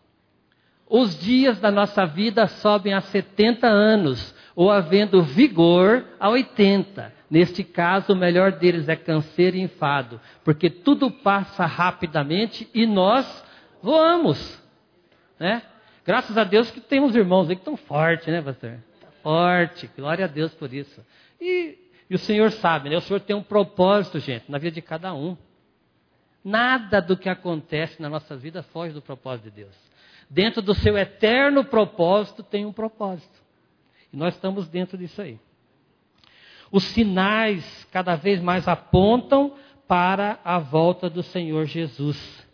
Os dias da nossa vida sobem a 70 anos, ou havendo vigor a 80. Neste caso, o melhor deles é canseiro e enfado, porque tudo passa rapidamente e nós voamos. Né? Graças a Deus que temos irmãos aí que estão fortes, né, pastor? Tá forte, glória a Deus por isso. E, e o Senhor sabe, né? O Senhor tem um propósito, gente, na vida de cada um. Nada do que acontece na nossa vida foge do propósito de Deus. Dentro do seu eterno propósito tem um propósito. E nós estamos dentro disso aí. Os sinais cada vez mais apontam para a volta do Senhor Jesus.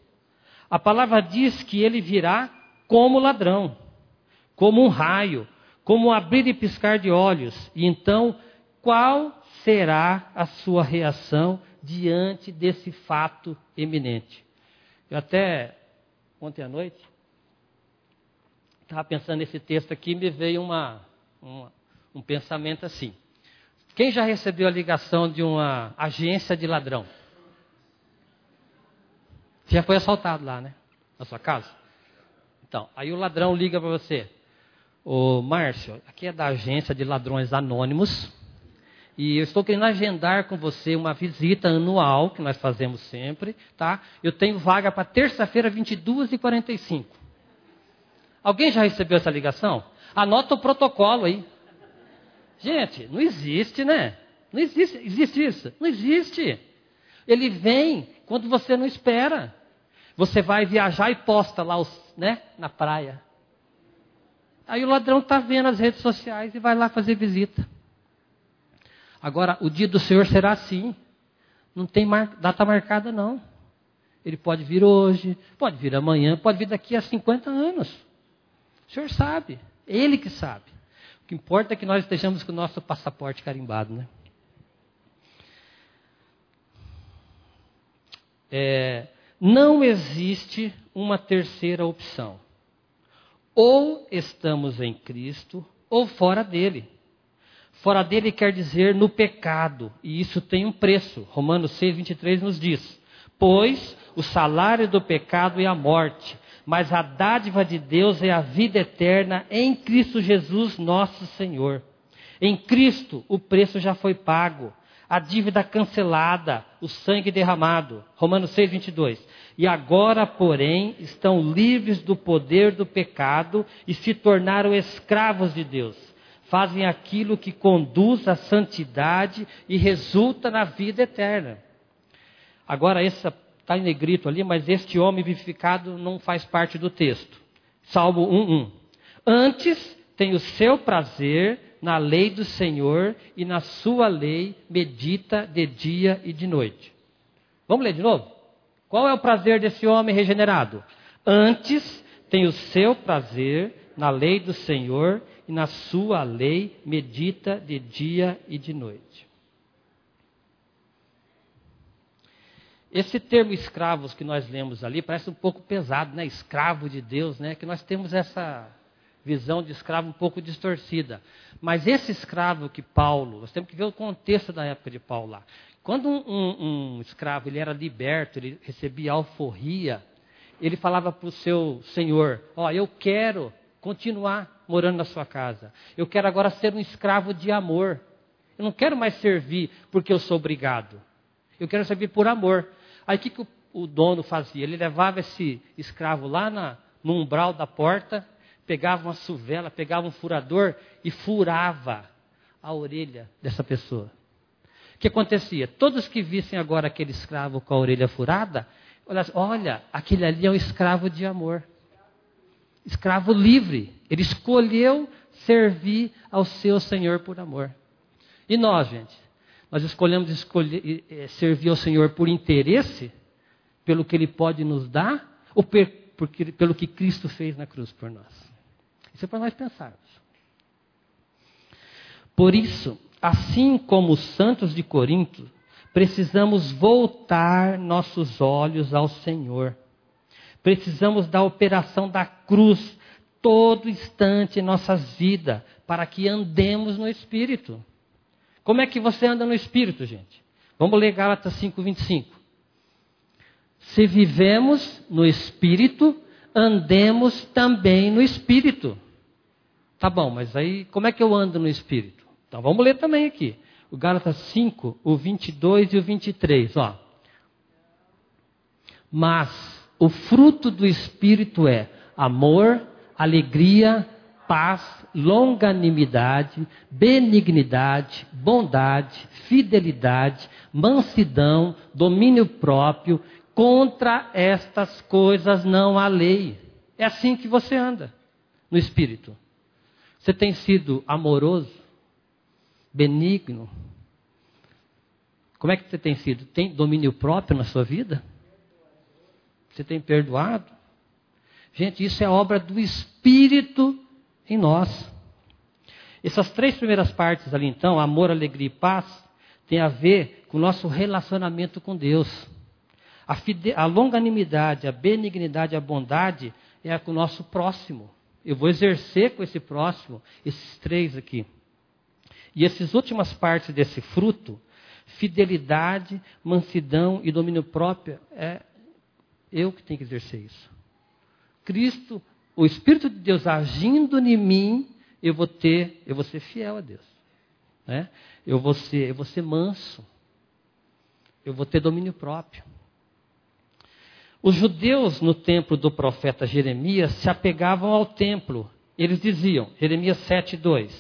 A palavra diz que ele virá como ladrão, como um raio, como um abrir e piscar de olhos. E então, qual será a sua reação diante desse fato eminente? Eu até ontem à noite estava pensando nesse texto aqui, me veio uma, uma, um pensamento assim. Quem já recebeu a ligação de uma agência de ladrão? Você já foi assaltado lá, né? Na sua casa? Então, aí o ladrão liga para você. Ô Márcio, aqui é da agência de ladrões anônimos. E eu estou querendo agendar com você uma visita anual, que nós fazemos sempre, tá? Eu tenho vaga para terça-feira, 22h45. Alguém já recebeu essa ligação? Anota o protocolo aí. Gente, não existe, né? Não existe, existe isso? Não existe. Ele vem quando você não espera. Você vai viajar e posta lá os, né, na praia. Aí o ladrão está vendo as redes sociais e vai lá fazer visita. Agora, o dia do Senhor será assim. Não tem mar... data marcada, não. Ele pode vir hoje, pode vir amanhã, pode vir daqui a 50 anos. O Senhor sabe. Ele que sabe. O que importa é que nós estejamos com o nosso passaporte carimbado, né? É, não existe uma terceira opção. Ou estamos em Cristo, ou fora dele. Fora dele quer dizer no pecado, e isso tem um preço. Romanos 6, 23 nos diz: Pois o salário do pecado é a morte, mas a dádiva de Deus é a vida eterna em Cristo Jesus, nosso Senhor. Em Cristo o preço já foi pago a dívida cancelada, o sangue derramado. Romanos 6, 22. E agora, porém, estão livres do poder do pecado e se tornaram escravos de Deus. Fazem aquilo que conduz à santidade e resulta na vida eterna. Agora, essa está em negrito ali, mas este homem vivificado não faz parte do texto. Salmo 1:1. Antes tem o seu prazer na lei do Senhor e na sua lei medita de dia e de noite. Vamos ler de novo? Qual é o prazer desse homem regenerado? Antes tem o seu prazer na lei do Senhor e na sua lei medita de dia e de noite. Esse termo escravos que nós lemos ali parece um pouco pesado, né? Escravo de Deus, né? Que nós temos essa visão de escravo um pouco distorcida. Mas esse escravo que Paulo, nós temos que ver o contexto da época de Paulo lá. Quando um, um, um escravo ele era liberto, ele recebia alforria, ele falava para o seu senhor: Ó, oh, eu quero continuar morando na sua casa. Eu quero agora ser um escravo de amor. Eu não quero mais servir porque eu sou obrigado. Eu quero servir por amor. Aí o que, que o, o dono fazia? Ele levava esse escravo lá na, no umbral da porta pegava uma suvela, pegava um furador e furava a orelha dessa pessoa. O que acontecia? Todos que vissem agora aquele escravo com a orelha furada, olha, aquele ali é um escravo de amor. Escravo livre. Ele escolheu servir ao seu Senhor por amor. E nós, gente? Nós escolhemos escolher, servir ao Senhor por interesse, pelo que Ele pode nos dar, ou pelo que Cristo fez na cruz por nós? Isso é para nós pensarmos. Por isso, assim como os santos de Corinto, precisamos voltar nossos olhos ao Senhor. Precisamos da operação da cruz todo instante em nossas vidas, para que andemos no Espírito. Como é que você anda no Espírito, gente? Vamos ler Gálatas 5,25. Se vivemos no Espírito, andemos também no Espírito. Tá bom, mas aí como é que eu ando no Espírito? Então vamos ler também aqui. O Gálatas 5, o 22 e o 23, ó. Mas o fruto do Espírito é amor, alegria, paz, longanimidade, benignidade, bondade, fidelidade, mansidão, domínio próprio. Contra estas coisas não há lei. É assim que você anda no Espírito. Você tem sido amoroso, benigno? Como é que você tem sido? Tem domínio próprio na sua vida? Você tem perdoado? Gente, isso é obra do Espírito em nós. Essas três primeiras partes ali, então, amor, alegria e paz, tem a ver com o nosso relacionamento com Deus. A, fide... a longanimidade, a benignidade, a bondade é com o nosso próximo. Eu vou exercer com esse próximo esses três aqui. E essas últimas partes desse fruto, fidelidade, mansidão e domínio próprio, é eu que tenho que exercer isso. Cristo, o Espírito de Deus agindo em mim, eu vou ter, eu vou ser fiel a Deus. Né? Eu, vou ser, eu vou ser manso. Eu vou ter domínio próprio. Os judeus no templo do profeta Jeremias se apegavam ao templo. Eles diziam, Jeremias 7,2: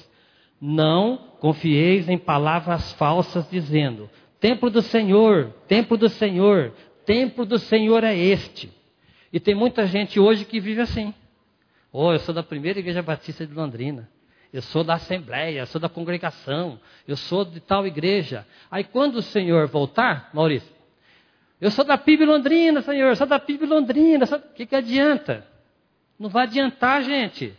Não confieis em palavras falsas, dizendo: Templo do Senhor, templo do Senhor, templo do Senhor é este. E tem muita gente hoje que vive assim. Oh, eu sou da primeira igreja batista de Londrina. Eu sou da Assembleia, eu sou da congregação, eu sou de tal igreja. Aí quando o Senhor voltar, Maurício, eu sou da PIB Londrina, Senhor, eu sou da PIB Londrina. O que, que adianta? Não vai adiantar, gente.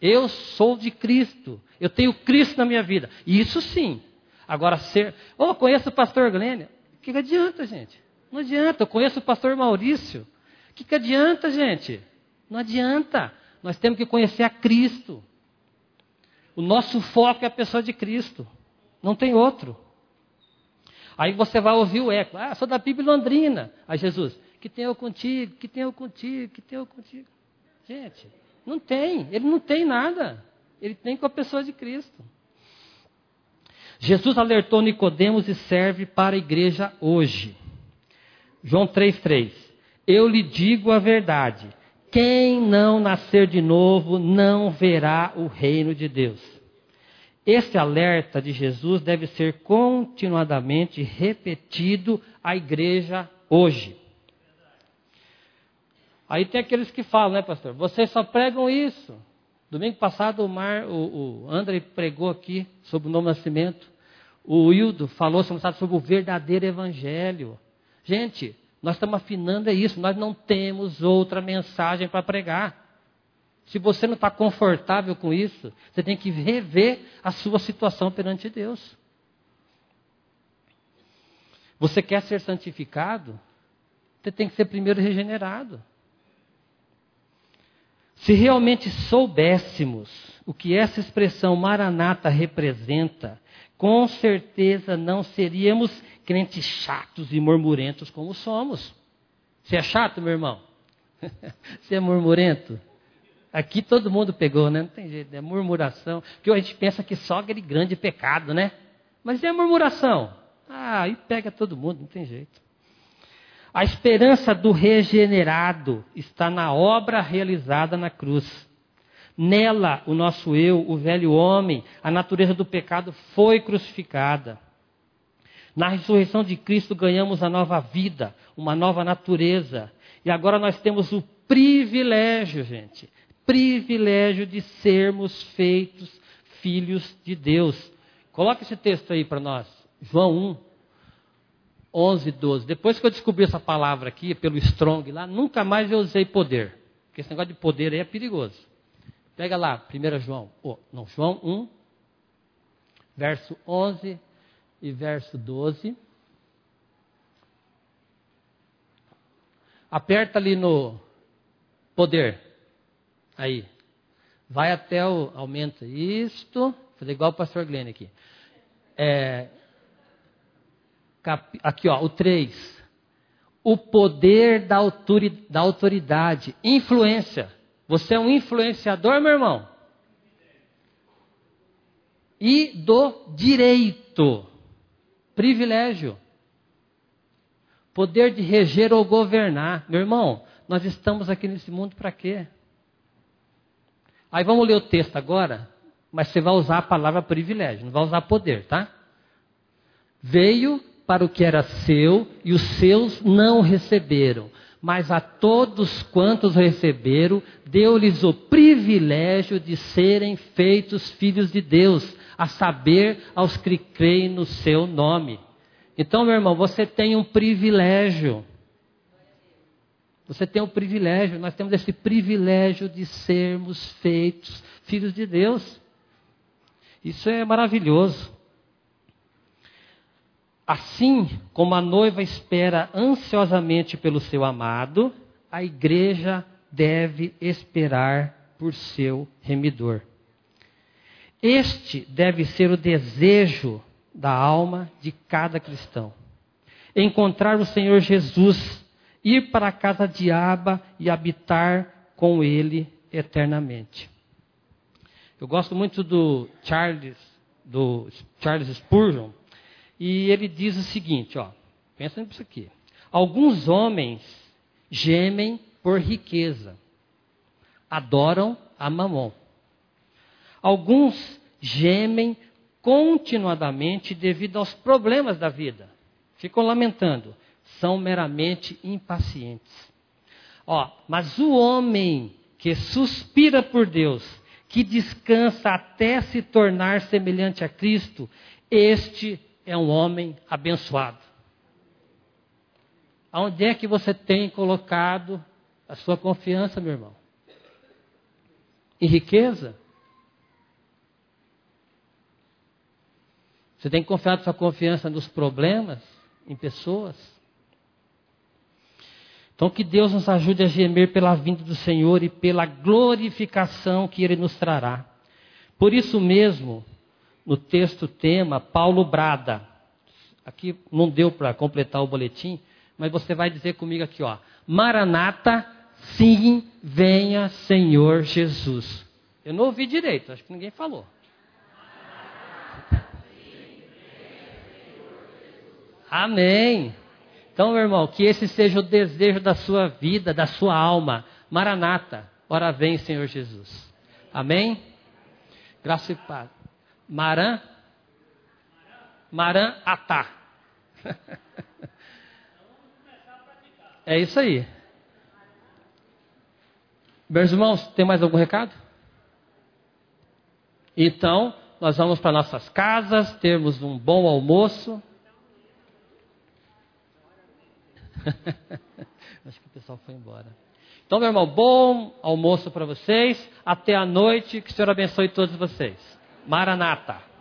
Eu sou de Cristo. Eu tenho Cristo na minha vida. Isso sim. Agora, ser. Oh, conheço o pastor Glênia. O que, que adianta, gente? Não adianta. Eu conheço o pastor Maurício. O que, que adianta, gente? Não adianta. Nós temos que conhecer a Cristo. O nosso foco é a pessoa de Cristo. Não tem outro. Aí você vai ouvir o eco. Ah, sou da Bíblia Londrina. Aí Jesus, que tem eu contigo, que tem eu contigo, que tem eu contigo. Gente, não tem. Ele não tem nada. Ele tem com a pessoa de Cristo. Jesus alertou Nicodemos e serve para a igreja hoje. João 3,3. Eu lhe digo a verdade. Quem não nascer de novo não verá o reino de Deus. Esse alerta de Jesus deve ser continuadamente repetido à igreja hoje. Aí tem aqueles que falam, né, pastor? Vocês só pregam isso. Domingo passado o, Mar, o, o André pregou aqui sobre o novo nascimento. O Wildo falou sobre o verdadeiro evangelho. Gente, nós estamos afinando é isso. Nós não temos outra mensagem para pregar. Se você não está confortável com isso, você tem que rever a sua situação perante Deus. Você quer ser santificado? Você tem que ser primeiro regenerado. Se realmente soubéssemos o que essa expressão maranata representa, com certeza não seríamos crentes chatos e murmurentos como somos. Você é chato, meu irmão? (laughs) Você é murmurento? Aqui todo mundo pegou, né? Não tem jeito, é murmuração. Porque a gente pensa que só aquele grande pecado, né? Mas é murmuração. Ah, aí pega todo mundo, não tem jeito. A esperança do regenerado está na obra realizada na cruz. Nela, o nosso eu, o velho homem, a natureza do pecado foi crucificada. Na ressurreição de Cristo ganhamos a nova vida, uma nova natureza. E agora nós temos o privilégio, gente, privilégio de sermos feitos filhos de Deus. Coloca esse texto aí para nós. João 1, 11, 12. Depois que eu descobri essa palavra aqui, pelo Strong lá, nunca mais eu usei poder. Porque esse negócio de poder aí é perigoso. Pega lá, 1 João, oh, não, João 1, verso 11 e verso 12. Aperta ali no poder. Aí. Vai até o. Aumenta isto. Fazer igual o pastor Glenn aqui. É, cap, aqui, ó, o 3. o poder da autoridade, influência. Você é um influenciador, meu irmão? E do direito, privilégio. Poder de reger ou governar. Meu irmão, nós estamos aqui nesse mundo para quê? Aí vamos ler o texto agora, mas você vai usar a palavra privilégio, não vai usar poder, tá? Veio para o que era seu e os seus não receberam. Mas a todos quantos receberam, deu-lhes o privilégio de serem feitos filhos de Deus, a saber, aos que creem no seu nome. Então, meu irmão, você tem um privilégio. Você tem um privilégio, nós temos esse privilégio de sermos feitos filhos de Deus. Isso é maravilhoso. Assim como a noiva espera ansiosamente pelo seu amado, a igreja deve esperar por seu remidor. Este deve ser o desejo da alma de cada cristão. Encontrar o Senhor Jesus, ir para a casa de Aba e habitar com ele eternamente. Eu gosto muito do Charles, do Charles Spurgeon, e ele diz o seguinte, ó, pensa nisso aqui. Alguns homens gemem por riqueza, adoram a mamon. Alguns gemem continuadamente devido aos problemas da vida. Ficam lamentando, são meramente impacientes. Ó, mas o homem que suspira por Deus, que descansa até se tornar semelhante a Cristo, este é um homem abençoado. Aonde é que você tem colocado a sua confiança, meu irmão? Em riqueza? Você tem confiado sua confiança nos problemas, em pessoas? Então, que Deus nos ajude a gemer pela vinda do Senhor e pela glorificação que Ele nos trará. Por isso mesmo, no texto tema, Paulo brada. Aqui não deu para completar o boletim, mas você vai dizer comigo aqui, ó. Maranata, sim, venha Senhor Jesus. Eu não ouvi direito, acho que ninguém falou. Amém. Então, meu irmão, que esse seja o desejo da sua vida, da sua alma. Maranata, ora vem, Senhor Jesus. Amém? Graça e paz. Maran, Maran Atá. (laughs) É isso aí. Meus irmãos, tem mais algum recado? Então, nós vamos para nossas casas, termos um bom almoço. (laughs) Acho que o pessoal foi embora. Então, meu irmão, bom almoço para vocês. Até a noite. Que o Senhor abençoe todos vocês. Maranata.